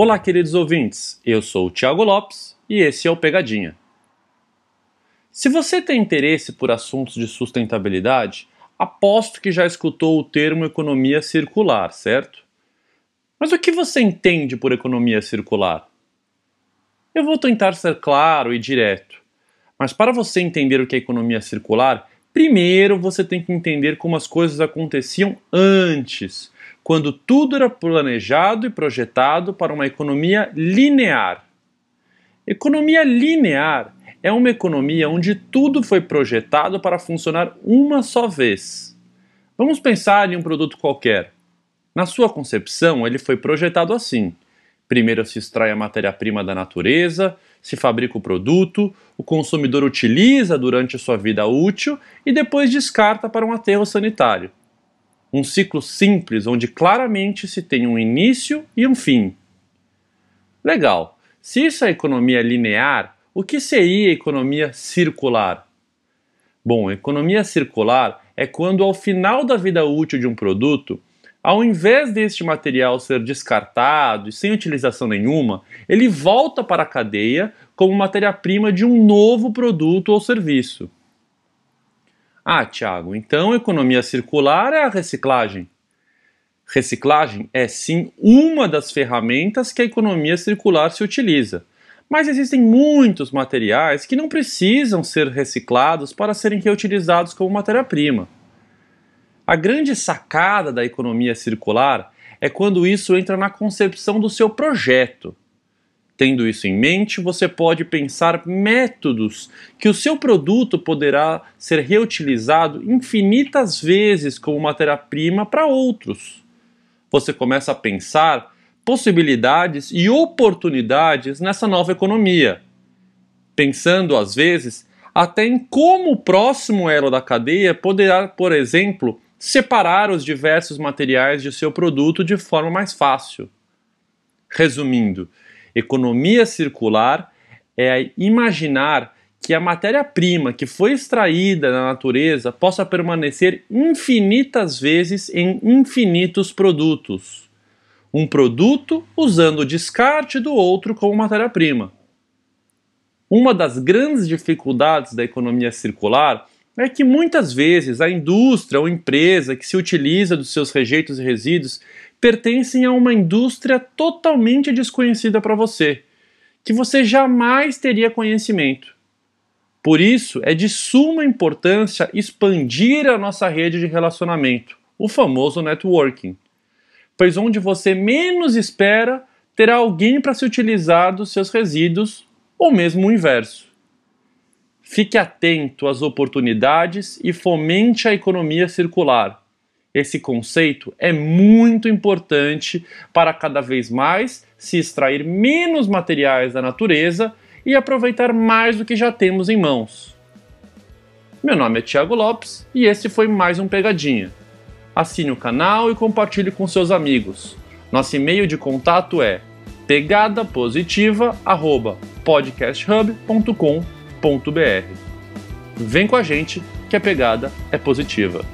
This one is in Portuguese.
Olá, queridos ouvintes. Eu sou o Thiago Lopes e esse é o Pegadinha. Se você tem interesse por assuntos de sustentabilidade, aposto que já escutou o termo economia circular, certo? Mas o que você entende por economia circular? Eu vou tentar ser claro e direto. Mas para você entender o que é economia circular, primeiro você tem que entender como as coisas aconteciam antes, quando tudo era planejado e projetado para uma economia linear. Economia linear é uma economia onde tudo foi projetado para funcionar uma só vez. Vamos pensar em um produto qualquer. Na sua concepção, ele foi projetado assim: primeiro se extrai a matéria-prima da natureza, se fabrica o produto, o consumidor utiliza durante sua vida útil e depois descarta para um aterro sanitário um ciclo simples onde claramente se tem um início e um fim. Legal. Se isso é economia linear, o que seria economia circular? Bom, economia circular é quando ao final da vida útil de um produto, ao invés deste material ser descartado e sem utilização nenhuma, ele volta para a cadeia como matéria-prima de um novo produto ou serviço. Ah, Tiago, então economia circular é a reciclagem. Reciclagem é sim uma das ferramentas que a economia circular se utiliza. Mas existem muitos materiais que não precisam ser reciclados para serem reutilizados como matéria-prima. A grande sacada da economia circular é quando isso entra na concepção do seu projeto. Tendo isso em mente, você pode pensar métodos que o seu produto poderá ser reutilizado infinitas vezes como matéria-prima para outros. Você começa a pensar possibilidades e oportunidades nessa nova economia, pensando às vezes até em como o próximo elo da cadeia poderá, por exemplo, separar os diversos materiais de seu produto de forma mais fácil. Resumindo, Economia circular é imaginar que a matéria-prima que foi extraída na natureza possa permanecer infinitas vezes em infinitos produtos. Um produto usando o descarte do outro como matéria-prima. Uma das grandes dificuldades da economia circular é que muitas vezes a indústria ou empresa que se utiliza dos seus rejeitos e resíduos pertencem a uma indústria totalmente desconhecida para você, que você jamais teria conhecimento. Por isso, é de suma importância expandir a nossa rede de relacionamento, o famoso networking. Pois onde você menos espera, terá alguém para se utilizar dos seus resíduos, ou mesmo o inverso. Fique atento às oportunidades e fomente a economia circular esse conceito é muito importante para cada vez mais se extrair menos materiais da natureza e aproveitar mais do que já temos em mãos. Meu nome é Thiago Lopes e esse foi mais um Pegadinha. Assine o canal e compartilhe com seus amigos. Nosso e-mail de contato é pegadapositiva@podcasthub.com.br. Vem com a gente que a pegada é positiva.